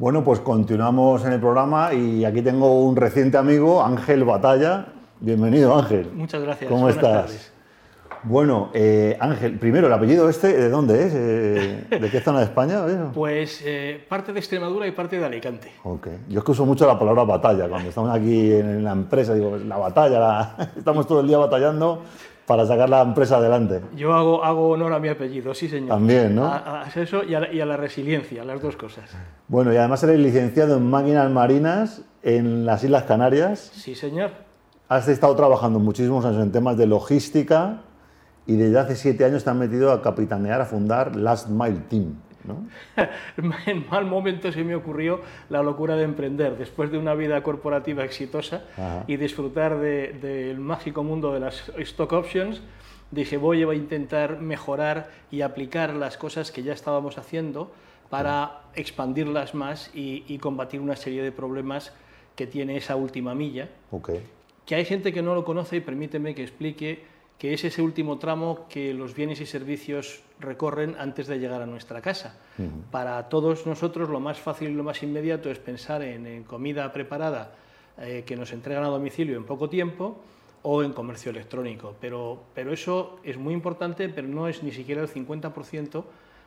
Bueno, pues continuamos en el programa y aquí tengo un reciente amigo, Ángel Batalla. Bienvenido, Ángel. Muchas gracias. ¿Cómo Buenas estás? tardes. Bueno, eh, Ángel, primero, ¿el apellido este de dónde es? Eh, ¿De qué zona de España? Pues eh, parte de Extremadura y parte de Alicante. Ok. Yo es que uso mucho la palabra batalla. Cuando estamos aquí en la empresa, digo, la batalla, la- estamos todo el día batallando para sacar la empresa adelante. Yo hago, hago honor a mi apellido, sí señor. También, ¿no? A, a eso y a, la, y a la resiliencia, las dos cosas. Bueno, y además eres licenciado en máquinas marinas en las Islas Canarias. Sí señor. Has estado trabajando muchísimos años en temas de logística y desde hace siete años te has metido a capitanear, a fundar Last Mile Team. ¿No? En mal momento se me ocurrió la locura de emprender, después de una vida corporativa exitosa Ajá. y disfrutar de- del mágico mundo de las stock options, dije voy a intentar mejorar y aplicar las cosas que ya estábamos haciendo para expandirlas más y, y combatir una serie de problemas que tiene esa última milla, que hay gente que no lo conoce y permíteme que explique que es ese último tramo que los bienes y servicios recorren antes de llegar a nuestra casa. Para todos nosotros lo más fácil y lo más inmediato es pensar en, en comida preparada eh, que nos entregan a domicilio en poco tiempo o en comercio electrónico. Pero, pero eso es muy importante, pero no es ni siquiera el 50%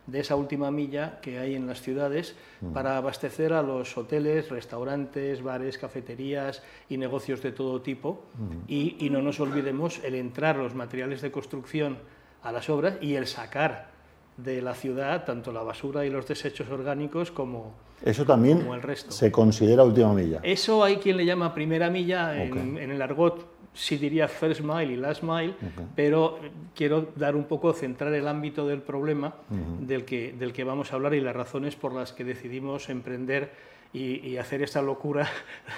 de esa última milla que hay en las ciudades para abastecer a los hoteles, restaurantes, bares, cafeterías y negocios de todo tipo. y, y no nos olvidemos el entrar los materiales de construcción a las obras y el sacar de la ciudad tanto la basura y los desechos orgánicos como, Eso también como el resto. se considera última milla. Eso hay quien le llama primera milla, en el argot sí diría first mile y last mile, pero eh, quiero dar un poco, centrar el ámbito del problema del, que, del que vamos a hablar y las razones por las que decidimos emprender y, y hacer esta locura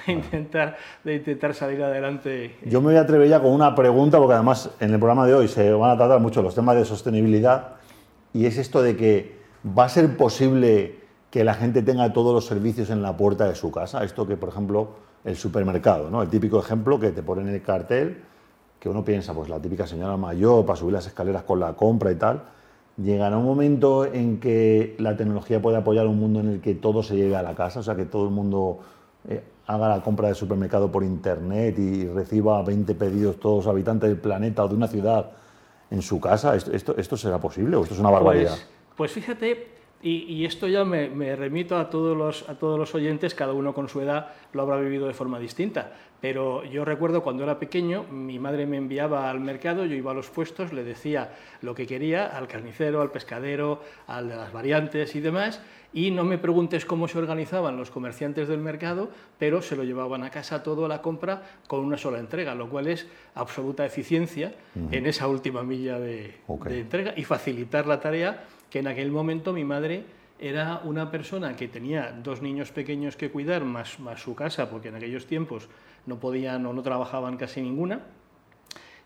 de intentar, de intentar salir adelante. Yo me voy a atrever ya con una pregunta, porque además en el programa de hoy se van a tratar mucho los temas de sostenibilidad, y es esto de que va a ser posible que la gente tenga todos los servicios en la puerta de su casa. Esto que, por ejemplo, el supermercado, ¿no? El típico ejemplo que te ponen en el cartel, que uno piensa, pues la típica señora mayor para subir las escaleras con la compra y tal. Llegará un momento en que la tecnología puede apoyar un mundo en el que todo se llegue a la casa, o sea, que todo el mundo eh, haga la compra del supermercado por internet y reciba 20 pedidos todos los habitantes del planeta o de una ciudad en su casa. ¿Esto, esto, esto será posible o esto es una barbaridad? Pues, pues fíjate, y, esto ya me, me remito a todos, los, a todos los oyentes, cada uno con su edad lo habrá vivido de forma distinta. Pero yo recuerdo cuando era pequeño, mi madre me enviaba al mercado, yo iba a los puestos, le decía lo que quería al carnicero, al pescadero, al de las variantes y demás, y no me preguntes cómo se organizaban los comerciantes del mercado, pero se lo llevaban a casa todo a la compra con una sola entrega, lo cual es absoluta eficiencia en esa última milla de, de entrega y facilitar la tarea que en aquel momento mi madre era una persona que tenía dos niños pequeños que cuidar, más, más su casa, porque en aquellos tiempos no podían o no trabajaban casi ninguna,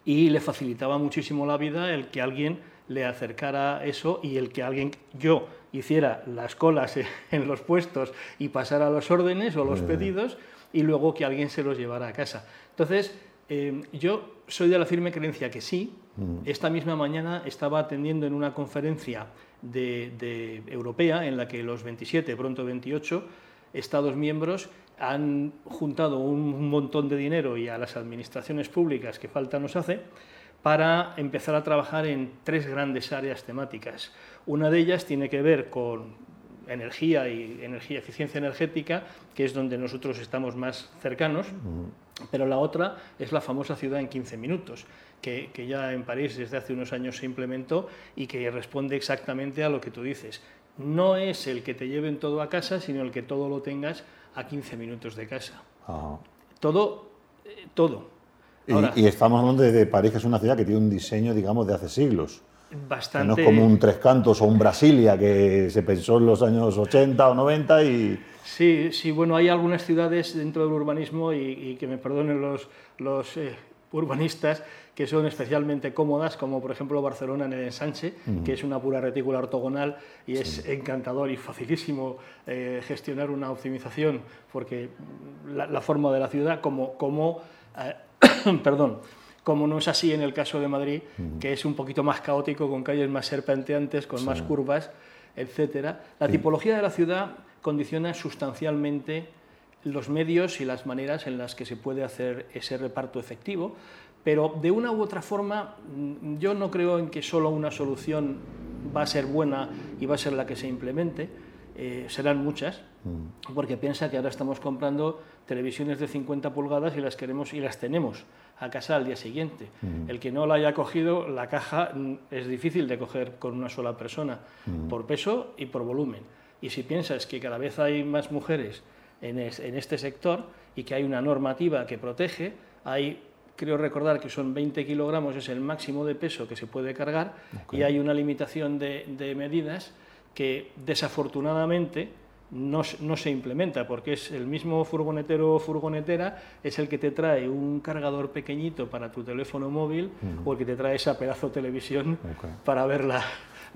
y le facilitaba muchísimo la vida el que alguien le acercara eso y el que alguien, yo, hiciera las colas en los puestos y pasara los órdenes o los pedidos y luego que alguien se los llevara a casa. Entonces, eh, yo soy de la firme creencia que sí. Esta misma mañana estaba atendiendo en una conferencia de, de europea en la que los 27, pronto 28, Estados miembros han juntado un montón de dinero y a las administraciones públicas que falta nos hace para empezar a trabajar en tres grandes áreas temáticas. Una de ellas tiene que ver con energía y energía, eficiencia energética, que es donde nosotros estamos más cercanos, pero la otra es la famosa ciudad en 15 minutos, que, que ya en París desde hace unos años se implementó y que responde exactamente a lo que tú dices. No es el que te lleven todo a casa, sino el que todo lo tengas a 15 minutos de casa. Ajá. Todo, eh, todo. Y, Ahora, y estamos hablando de, de París, que es una ciudad que tiene un diseño, digamos, de hace siglos. Bastante... no es como un Tres Cantos o un Brasilia que se pensó en los años 80 o 90 y... Sí, sí, bueno, hay algunas ciudades dentro del urbanismo y, y que me perdonen los, los eh, urbanistas que son especialmente cómodas, como por ejemplo Barcelona en el ensanche, que es una pura retícula ortogonal y es encantador y facilísimo eh, gestionar una optimización, porque la, la forma de la ciudad, como, como eh, perdón, como no es así en el caso de Madrid, que es un poquito más caótico, con calles más serpenteantes, con más curvas, etcétera. La tipología de la ciudad condiciona sustancialmente los medios y las maneras en las que se puede hacer ese reparto efectivo, pero de una u otra forma mm, yo no creo en que solo una solución va a ser buena y va a ser la que se implemente, eh, serán muchas, mm. porque piensa que ahora estamos comprando televisiones de 50 pulgadas y las queremos y las tenemos a casa al día siguiente. Mm. El que no la haya cogido, la caja es difícil de coger con una sola persona, por peso y por volumen. Y si piensas que cada vez hay más mujeres en, este sector y que hay una normativa que protege, hay creo recordar que son 20 kilogramos, es el máximo de peso que se puede cargar, y hay una limitación de, medidas que desafortunadamente no, se implementa, porque es el mismo furgonetero o furgonetera, es el que te trae un cargador pequeñito para tu teléfono móvil o el que te trae esa pedazo de televisión para verla.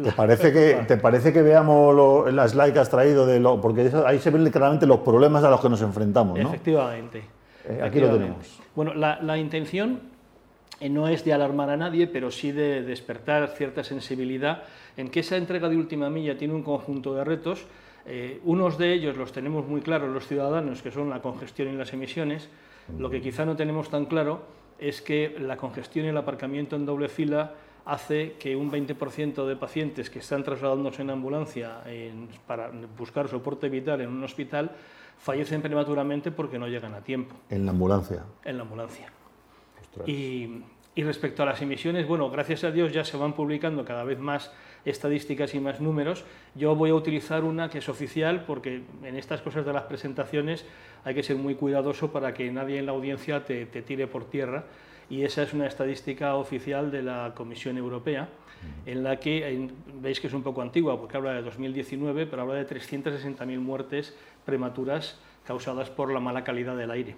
¿Te parece, que, ¿Te parece que veamos lo, la slide que has traído? De lo, porque ahí se ven claramente los problemas a los que nos enfrentamos, ¿no? Efectivamente. Eh, aquí lo tenemos. Bueno, la, intención eh, no es de alarmar a nadie, pero sí de despertar cierta sensibilidad en que esa entrega de última milla tiene un conjunto de retos. Eh, unos de ellos los tenemos muy claros los ciudadanos, que son la congestión y las emisiones. Lo que quizá no tenemos tan claro es que la congestión y el aparcamiento en doble fila hace que un 20% de pacientes que están trasladándose en ambulancia para buscar soporte vital en un hospital fallecen prematuramente porque no llegan a tiempo. En la ambulancia. En la ambulancia. Y, respecto a las emisiones, bueno, gracias a Dios ya se van publicando cada vez más estadísticas y más números. Yo voy a utilizar una que es oficial porque en estas cosas de las presentaciones hay que ser muy cuidadoso para que nadie en la audiencia te tire por tierra y esa es una estadística oficial de la Comisión Europea, en la que veis que es un poco antigua porque habla de 2019, pero habla de 360.000 muertes prematuras causadas por la mala calidad del aire.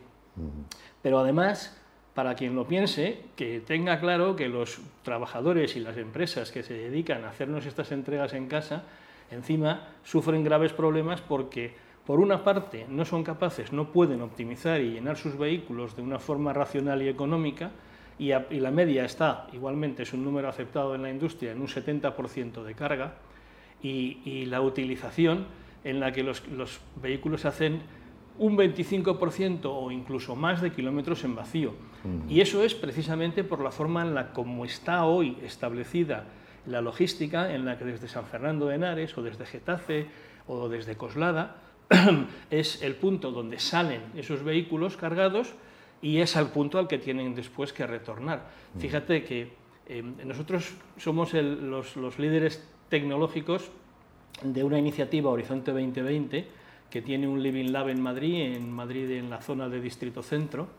Pero además, para quien lo piense, que tenga claro que los trabajadores y las empresas que se dedican a hacernos estas entregas en casa, encima sufren graves problemas porque por una parte, no son capaces, no pueden optimizar y llenar sus vehículos de una forma racional y económica, y, la media está, igualmente es un número aceptado en la industria, en un 70% de carga, y, la utilización en la que los, vehículos hacen un 25% o incluso más de kilómetros en vacío. Y eso es precisamente por la forma en la como está hoy establecida la logística, en la que desde San Fernando de Henares o desde Getafe o desde Coslada, es el punto donde salen esos vehículos cargados y es el punto al que tienen después que retornar. Fíjate que eh, nosotros somos los, los, líderes tecnológicos de una iniciativa Horizonte 2020 que tiene un Living Lab en Madrid, en Madrid en la zona de Distrito Centro,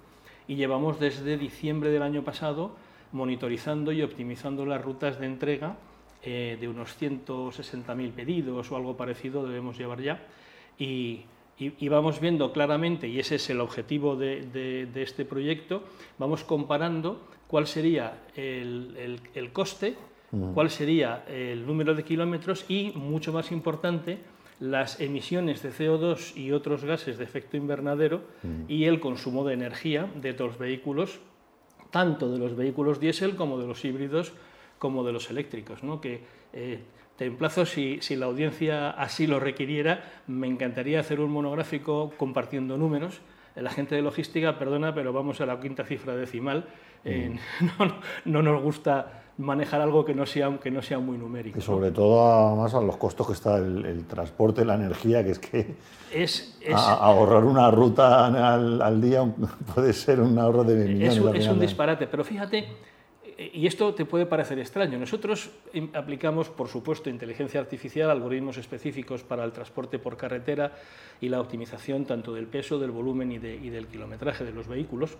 y llevamos desde diciembre del año pasado monitorizando y optimizando las rutas de entrega eh, de unos 160.000 pedidos o algo parecido debemos llevar ya y, vamos viendo claramente, y ese es el objetivo de, este proyecto, vamos comparando cuál sería el, coste, cuál sería el número de kilómetros y, mucho más importante, las emisiones de CO2 y otros gases de efecto invernadero y el consumo de energía de los vehículos, tanto de los vehículos diésel como de los híbridos como de los eléctricos, ¿no? que eh, te emplazo, si, la audiencia así lo requiriera, me encantaría hacer un monográfico compartiendo números. La gente de logística, perdona, pero vamos a la quinta cifra decimal. Eh, mm. no, nos gusta manejar algo que no sea, que no sea muy numérico. Y sobre todo, además, a los costos que está el, transporte, la energía, que es que es, ahorrar una ruta al, día puede ser un ahorro de millones. Es, es un disparate, pero fíjate y esto te puede parecer extraño. Nosotros aplicamos, por supuesto, inteligencia artificial, algoritmos específicos para el transporte por carretera y la optimización tanto del peso, del volumen y, del kilometraje de los vehículos.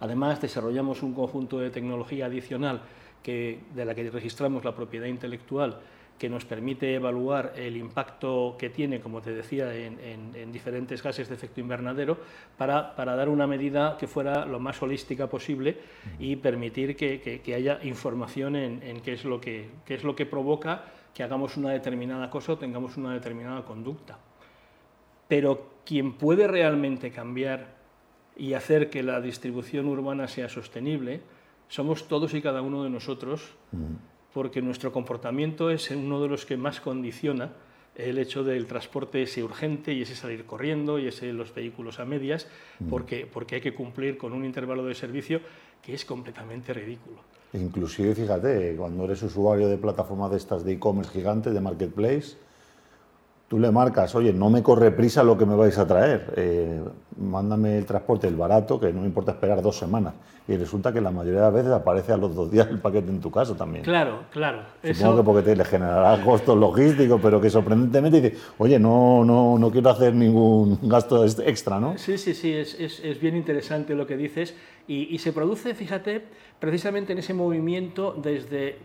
Además, desarrollamos un conjunto de tecnología adicional que, de la que registramos la propiedad intelectual que nos permite evaluar el impacto que tiene, como te decía, en, diferentes gases de efecto invernadero, para, dar una medida que fuera lo más holística posible y permitir que, haya información en, qué, es lo que, qué es lo que provoca que hagamos una determinada cosa o tengamos una determinada conducta. Pero quien puede realmente cambiar y hacer que la distribución urbana sea sostenible, somos todos y cada uno de nosotros porque nuestro comportamiento es uno de los que más condiciona el hecho del transporte ese urgente y ese salir corriendo y ese los vehículos a medias, Mm. porque, porque hay que cumplir con un intervalo de servicio que es completamente ridículo. Inclusive, fíjate, cuando eres usuario de plataformas de estas de e-commerce gigantes, de marketplace, tú le marcas, oye, no me corre prisa lo que me vais a traer, eh, mándame el transporte, el barato, que no me importa esperar dos semanas. Y resulta que la mayoría de las veces aparece a los dos días el paquete en tu casa también. Claro, claro. Supongo que porque te le generará costos logísticos, pero que sorprendentemente dice, oye, no, no, no quiero hacer ningún gasto extra, ¿no? Sí, sí, sí, es, es- es bien interesante lo que dices y, y se produce, fíjate, precisamente en ese movimiento desde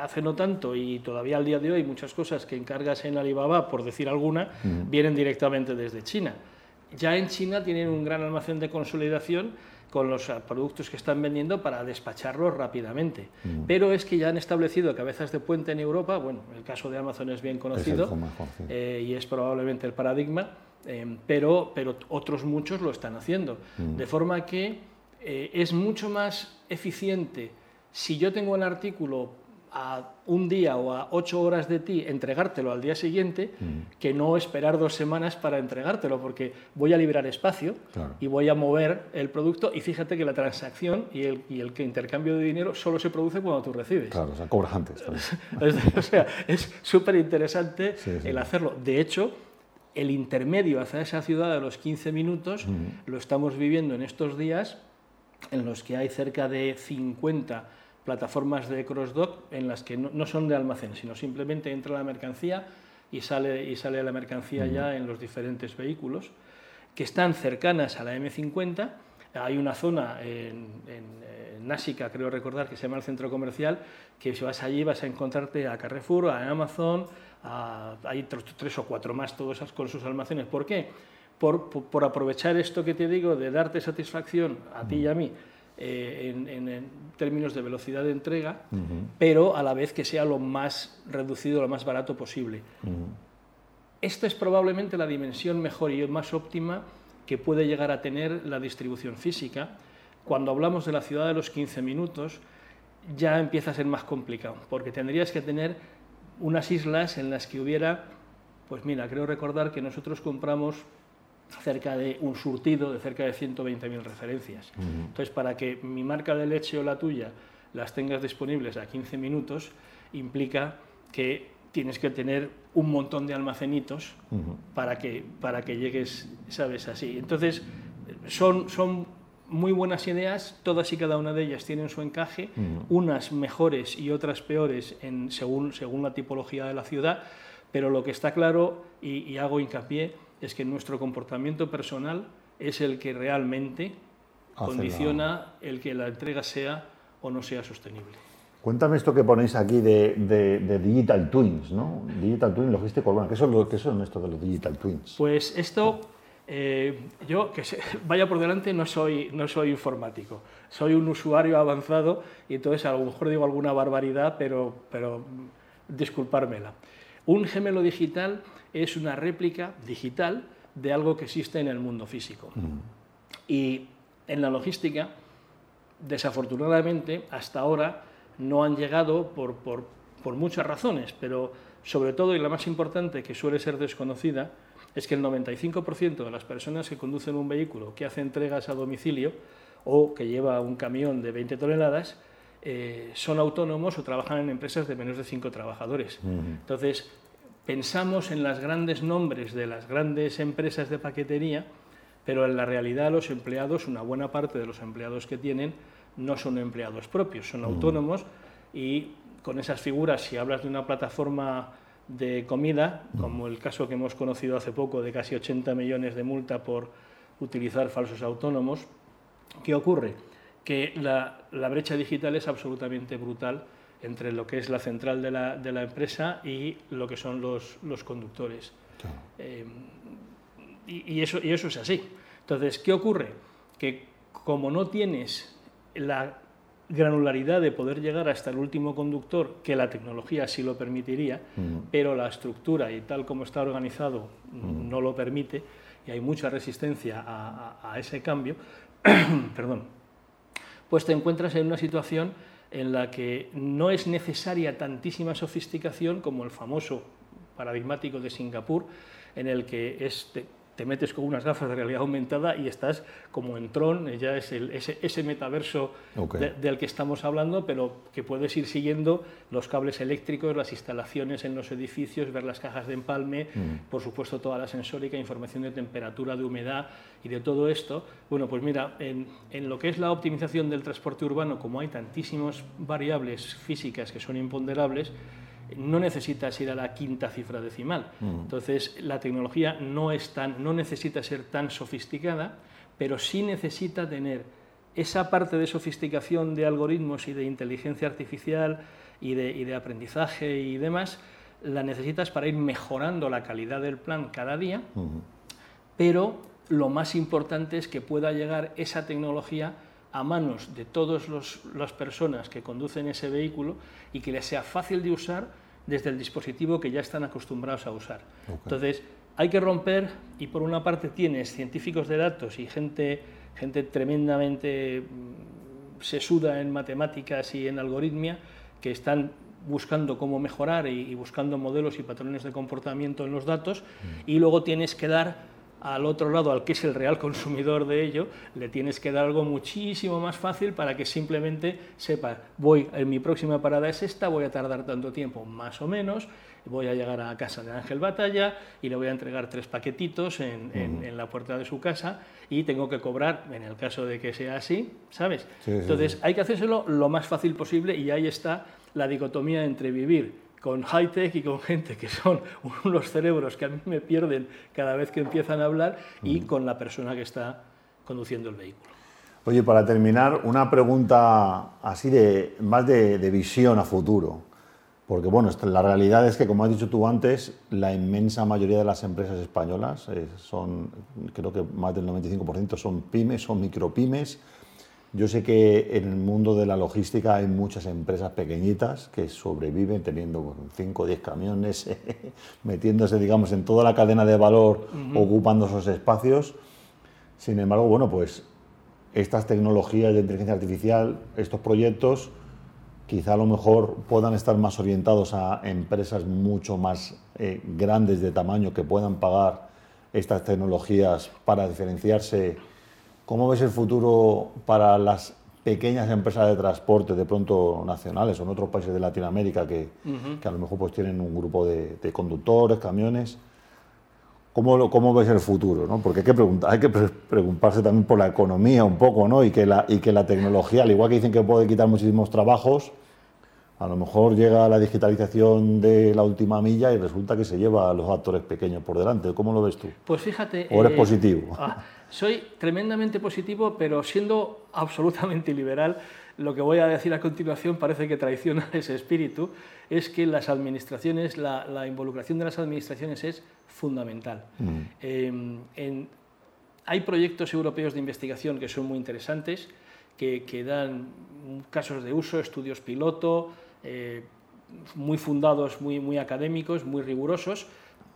hace no tanto y todavía al día de hoy muchas cosas que encargas en Alibaba, por decir alguna, vienen directamente desde China. Ya en China tienen un gran almacén de consolidación con los eh, productos que están vendiendo para despacharlos rápidamente. Pero es que ya han establecido cabezas de puente en Europa, bueno, el caso de Amazon es bien conocido, eh, y es probablemente el paradigma, eh, pero, pero otros muchos lo están haciendo. De forma que eh, es mucho más eficiente si yo tengo el artículo a un día o a ocho horas de ti, entregártelo al día siguiente, que no esperar dos semanas para entregártelo, porque voy a liberar espacio Claro. y voy a mover el producto y fíjate que la transacción y el, y el intercambio de dinero solo se produce cuando tú recibes. Claro, o sea, cobras antes. o sea, es súper interesante Sí, sí. el hacerlo. De hecho, el intermedio hacia esa ciudad de los 15 minutos lo estamos viviendo en estos días en los que hay cerca de 50 plataformas de cross-dock en las que no, no son de almacén, sino simplemente entra la mercancía y sale, y sale la mercancía ya en los diferentes vehículos, que están cercanas a la M50. Hay una zona en, en, eh, Násica, creo recordar, que se llama el centro comercial, que si vas allí vas a encontrarte a Carrefour, a Amazon, a- hay tres, o cuatro más, todos con sus almacenes. ¿Por qué? Por, por- por aprovechar esto que te digo, de darte satisfacción a ti y a mí eh, en, en- en términos de velocidad de entrega, pero a la vez que sea lo más reducido, lo más barato posible. Esta es probablemente la dimensión mejor y más óptima que puede llegar a tener la distribución física. Cuando hablamos de la ciudad de los 15 minutos, ya empieza a ser más complicado, porque tendrías que tener unas islas en las que hubiera, pues mira, creo recordar que nosotros compramos cerca de un surtido de cerca de 120.000 referencias. Entonces, para que mi marca de leche o la tuya las tengas disponibles a 15 minutos, implica que tienes que tener un montón de almacenitos para, que, para que llegues, ¿sabes? Así. Entonces, son, son muy buenas ideas, todas y cada una de ellas tienen su encaje, unas mejores y otras peores en, según, según la tipología de la ciudad, pero lo que está claro, y, y hago hincapié, es que nuestro comportamiento personal es el que realmente Hace condiciona el que la entrega sea o no sea sostenible. Cuéntame esto que ponéis aquí de, de- de Digital Twins, ¿no? Digital Twin logístico urbano. ¿Qué son, lo- qué son estos de los Digital Twins? Pues esto, eh, yo que se- vaya por delante, no soy, no soy informático, soy un usuario avanzado y entonces a lo mejor digo alguna barbaridad, pero, pero mm, disculpármela. Un gemelo digital es una réplica digital de algo que existe en el mundo físico. Y en la logística, desafortunadamente, hasta ahora no han llegado por, por- por muchas razones, pero sobre todo, y la más importante, que suele ser desconocida, es que el 95% de las personas que conducen un vehículo que hace entregas a domicilio o que lleva un camión de 20 toneladas eh, son autónomos o trabajan en empresas de menos de 5 trabajadores. Entonces, pensamos en los grandes nombres de las grandes empresas de paquetería, pero en la realidad los empleados, una buena parte de los empleados que tienen, no son empleados propios, son autónomos y con esas figuras, si hablas de una plataforma de comida, como el caso que hemos conocido hace poco de casi 80 millones de multa por utilizar falsos autónomos, ¿qué ocurre? Que la, la brecha digital es absolutamente brutal entre lo que es la central de la, de la empresa y lo que son los, los conductores. Eh, y, y eso, y eso es así. Entonces, ¿qué ocurre? Que como no tienes la granularidad de poder llegar hasta el último conductor, que la tecnología sí lo permitiría, pero la estructura y tal como está organizado no lo permite, y hay mucha resistencia a, a- a ese cambio, perdón, pues te encuentras en una situación en la que no es necesaria tantísima sofisticación como el famoso paradigmático de Singapur, en el que es te metes con unas gafas de realidad aumentada y estás como en Tron, ya es el, ese, metaverso del que estamos hablando, pero que puedes ir siguiendo los cables eléctricos, las instalaciones en los edificios, ver las cajas de empalme, mm. por supuesto toda la sensórica, información de temperatura, de humedad y de todo esto. Bueno, pues mira, en, en lo que es la optimización del transporte urbano, como hay tantísimas variables físicas que son imponderables, no necesitas ir a la quinta cifra decimal. Mm. Entonces, la tecnología no, es tan, no necesita ser tan sofisticada, pero sí necesita tener esa parte de sofisticación de algoritmos y de inteligencia artificial y de, aprendizaje y demás, la necesitas para ir mejorando la calidad del plan cada día, pero lo más importante es que pueda llegar esa tecnología a manos de todas las personas que conducen ese vehículo y que les sea fácil de usar desde el dispositivo que ya están acostumbrados a usar. Entonces, hay que romper y por una parte tienes científicos de datos y gente, gente tremendamente mm, sesuda en matemáticas y en algoritmia que están buscando cómo mejorar y, buscando modelos y patrones de comportamiento en los datos mm. y luego tienes que dar al otro lado, al que es el real consumidor de ello, le tienes que dar algo muchísimo más fácil para que simplemente sepa, voy, en mi próxima parada es esta, voy a tardar tanto tiempo, más o menos, voy a llegar a casa de Ángel Batalla y le voy a entregar tres paquetitos en, la puerta de su casa y tengo que cobrar, en el caso de que sea así, ¿sabes? Entonces hay que hacérselo lo más fácil posible y ahí está la dicotomía entre vivir con high-tech y con gente que son unos cerebros que a mí me pierden cada vez que empiezan a hablar y con la persona que está conduciendo el vehículo. Oye, para terminar, una pregunta así de más de, visión a futuro. Porque bueno, la realidad es que, como has dicho tú antes, la inmensa mayoría de las empresas españolas eh, son, creo que más del 95% son pymes, son micropymes, yo sé que en el mundo de la logística hay muchas empresas pequeñitas que sobreviven teniendo 5 o 10 camiones, metiéndose, digamos, en toda la cadena de valor, ocupando esos espacios. Sin embargo, bueno, pues estas tecnologías de inteligencia artificial, estos proyectos, quizá a lo mejor puedan estar más orientados a empresas mucho más eh, grandes de tamaño que puedan pagar estas tecnologías para diferenciarse ¿Cómo ves el futuro para las pequeñas empresas de transporte, de pronto nacionales o en otros países de Latinoamérica que, a lo mejor pues tienen un grupo de, conductores, camiones? ¿Cómo, ¿Cómo, ves el futuro? ¿no? Porque hay que, preguntar, hay que preocuparse también por la economía un poco ¿no? y, que la, y que la tecnología, al igual que dicen que puede quitar muchísimos trabajos, a lo mejor llega la digitalización de la última milla y resulta que se lleva a los actores pequeños por delante. ¿Cómo lo ves tú? Pues fíjate... ¿O eres eh, positivo? Ah, soy tremendamente positivo, pero siendo absolutamente liberal, lo que voy a decir a continuación parece que traiciona ese espíritu, es que las administraciones, la, involucración de las administraciones es fundamental. Mm. Em, hay proyectos europeos de investigación que son muy interesantes, que, que dan casos de uso, estudios piloto, eh, muy fundados, muy, muy académicos, muy rigurosos,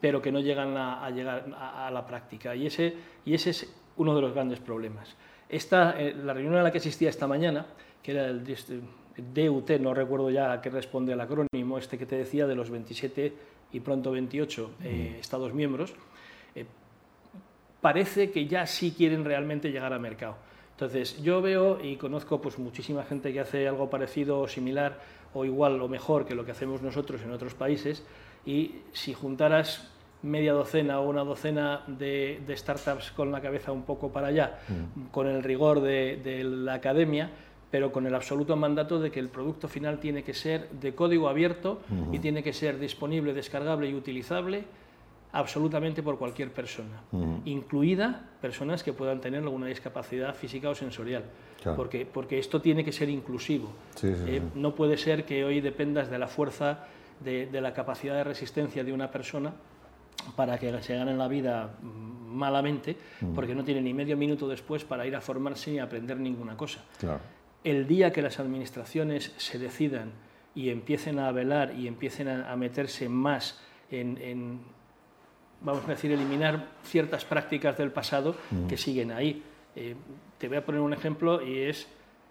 pero que no llegan a, llegar a, la práctica. Y ese, y ese es uno de los grandes problemas. Esta, eh, la reunión a la que asistía esta mañana, que era el DUT, no recuerdo ya a qué responde el acrónimo, este que te decía de los 27 y pronto 28 eh, mm. Estados miembros, parece que ya sí quieren realmente llegar al mercado. Entonces, yo veo y conozco pues, muchísima gente que hace algo parecido o similar o igual o mejor que lo que hacemos nosotros en otros países y si juntaras media docena o una docena de, startups con la cabeza un poco para allá, mm. con el rigor de, la academia, pero con el absoluto mandato de que el producto final tiene que ser de código abierto y tiene que ser disponible, descargable y utilizable absolutamente por cualquier persona, incluida personas que puedan tener alguna discapacidad física o sensorial, porque, porque esto tiene que ser inclusivo. Eh, no puede ser que hoy dependas de la fuerza, de, la capacidad de resistencia de una persona para que se gane la vida mm, malamente, porque no tiene ni medio minuto después para ir a formarse ni aprender ninguna cosa. El día que las administraciones se decidan y empiecen a velar y empiecen a, meterse más en vamos a decir, eliminar ciertas prácticas del pasado que siguen ahí. Eh, te voy a poner un ejemplo y es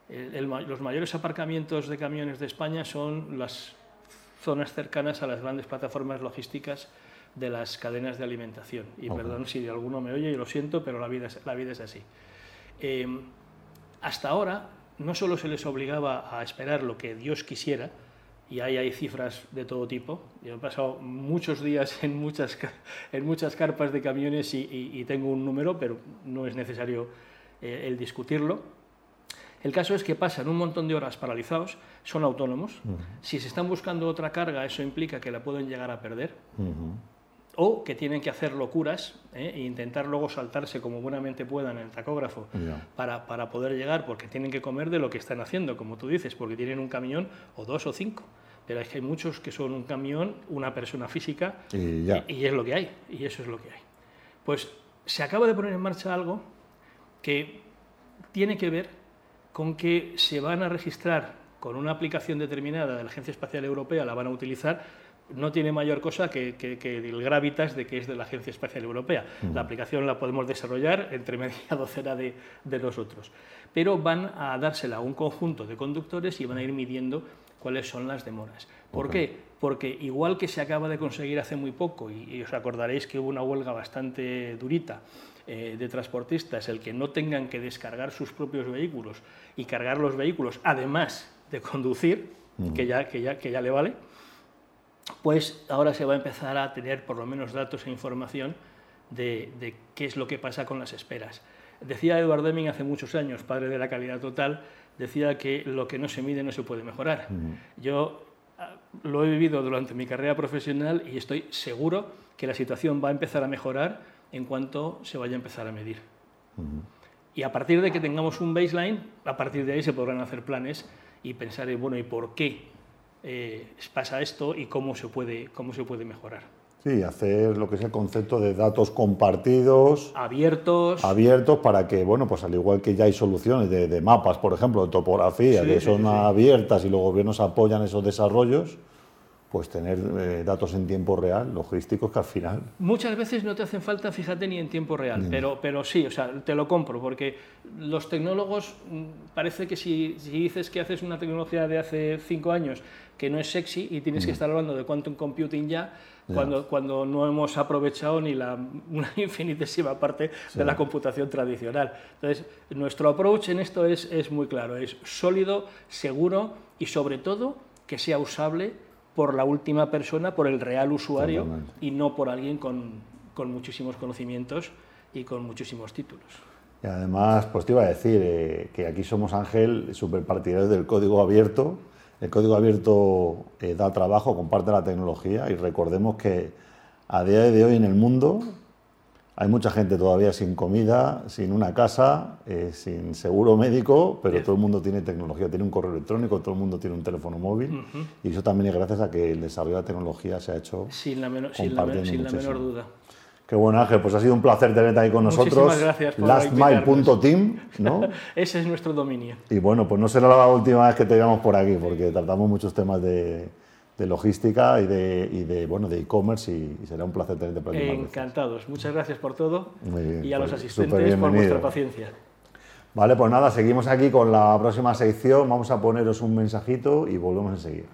los mayores aparcamientos de camiones de España son las zonas cercanas a las grandes plataformas logísticas de las cadenas de alimentación. Y perdón si alguno me oye y lo siento, pero la vida es, la vida es así. Eh, hasta ahora no solo se les obligaba a esperar lo que Dios quisiera, y ahí hay cifras de todo tipo. Yo he pasado muchos días en muchas, en muchas carpas de camiones y, tengo un número, pero no es necesario eh, el discutirlo. El caso es que pasan un montón de horas paralizados, son autónomos. Si se están buscando otra carga, eso implica que la pueden llegar a perder. O que tienen que hacer locuras ¿eh? e intentar luego saltarse como buenamente puedan el tacógrafo para, para poder llegar, porque tienen que comer de lo que están haciendo, como tú dices, porque tienen un camión o dos o cinco pero es que hay muchos que son un camión, una persona física, y, es lo que hay, y eso es lo que hay. Pues se acaba de poner en marcha algo que tiene que ver con que se van a registrar con una aplicación determinada de la Agencia Espacial Europea, la van a utilizar, no tiene mayor cosa que, el Gravitas de que es de la Agencia Espacial Europea. La aplicación la podemos desarrollar entre media docena de, de nosotros. Pero van a dársela a un conjunto de conductores y van a ir midiendo cuáles son las demoras. ¿Por qué? Porque igual que se acaba de conseguir hace muy poco, y, os acordaréis que hubo una huelga bastante durita eh, de transportistas, el que no tengan que descargar sus propios vehículos y cargar los vehículos, además de conducir, que, ya, que, ya, que ya le vale, pues ahora se va a empezar a tener por lo menos datos e información de, de qué es lo que pasa con las esperas. Decía Edward Deming hace muchos años, padre de la calidad total, decía que lo que no se mide no se puede mejorar. Yo ah, lo he vivido durante mi carrera profesional y estoy seguro que la situación va a empezar a mejorar en cuanto se vaya a empezar a medir. Y a partir de que tengamos un baseline, a partir de ahí se podrán hacer planes y pensar, bueno, ¿y por qué eh, pasa esto y cómo se puede, cómo se puede mejorar? Sí, hacer lo que es el concepto de datos compartidos. Abiertos. Abiertos para que, bueno, pues al igual que ya hay soluciones de, mapas, por ejemplo, de topografía, que son abiertas y los gobiernos apoyan esos desarrollos, pues tener eh, datos en tiempo real, logísticos, que al final... Muchas veces no te hacen falta, fíjate, ni en tiempo real, pero, pero sí, o sea, te lo compro, porque los tecnólogos, mm, parece que si, si dices que haces una tecnología de hace cinco años que no es sexy y tienes que estar hablando de quantum computing ya, cuando, cuando no hemos aprovechado ni la, una infinitésima parte de la computación tradicional. Entonces, nuestro approach en esto es, es muy claro, es sólido, seguro y sobre todo que sea usable por la última persona, por el real usuario y no por alguien con, con, muchísimos conocimientos y con muchísimos títulos. Y además, pues te iba a decir eh, que aquí somos Ángel, super partidarios del código abierto. El código abierto eh, da trabajo, comparte la tecnología y recordemos que a día de hoy en el mundo hay mucha gente todavía sin comida, sin una casa, eh, sin seguro médico, pero todo el mundo tiene tecnología, tiene un correo electrónico, todo el mundo tiene un teléfono móvil y eso también es gracias a que el desarrollo de la tecnología se ha hecho sin la, sin la, menor duda. Qué bueno, Ángel, pues ha sido un placer tenerte ahí con nosotros. gracias por Lastmile.team, ¿no? Ese es nuestro dominio. Y bueno, pues no será la última vez que te veamos por aquí, porque tratamos muchos temas de, de logística y de, y de bueno de e-commerce y, será un placer tenerte por aquí. Encantados, muchas gracias por todo y a los pues, asistentes por vuestra paciencia. Vale, pues nada, seguimos aquí con la próxima sección, vamos a poneros un mensajito y volvemos enseguida.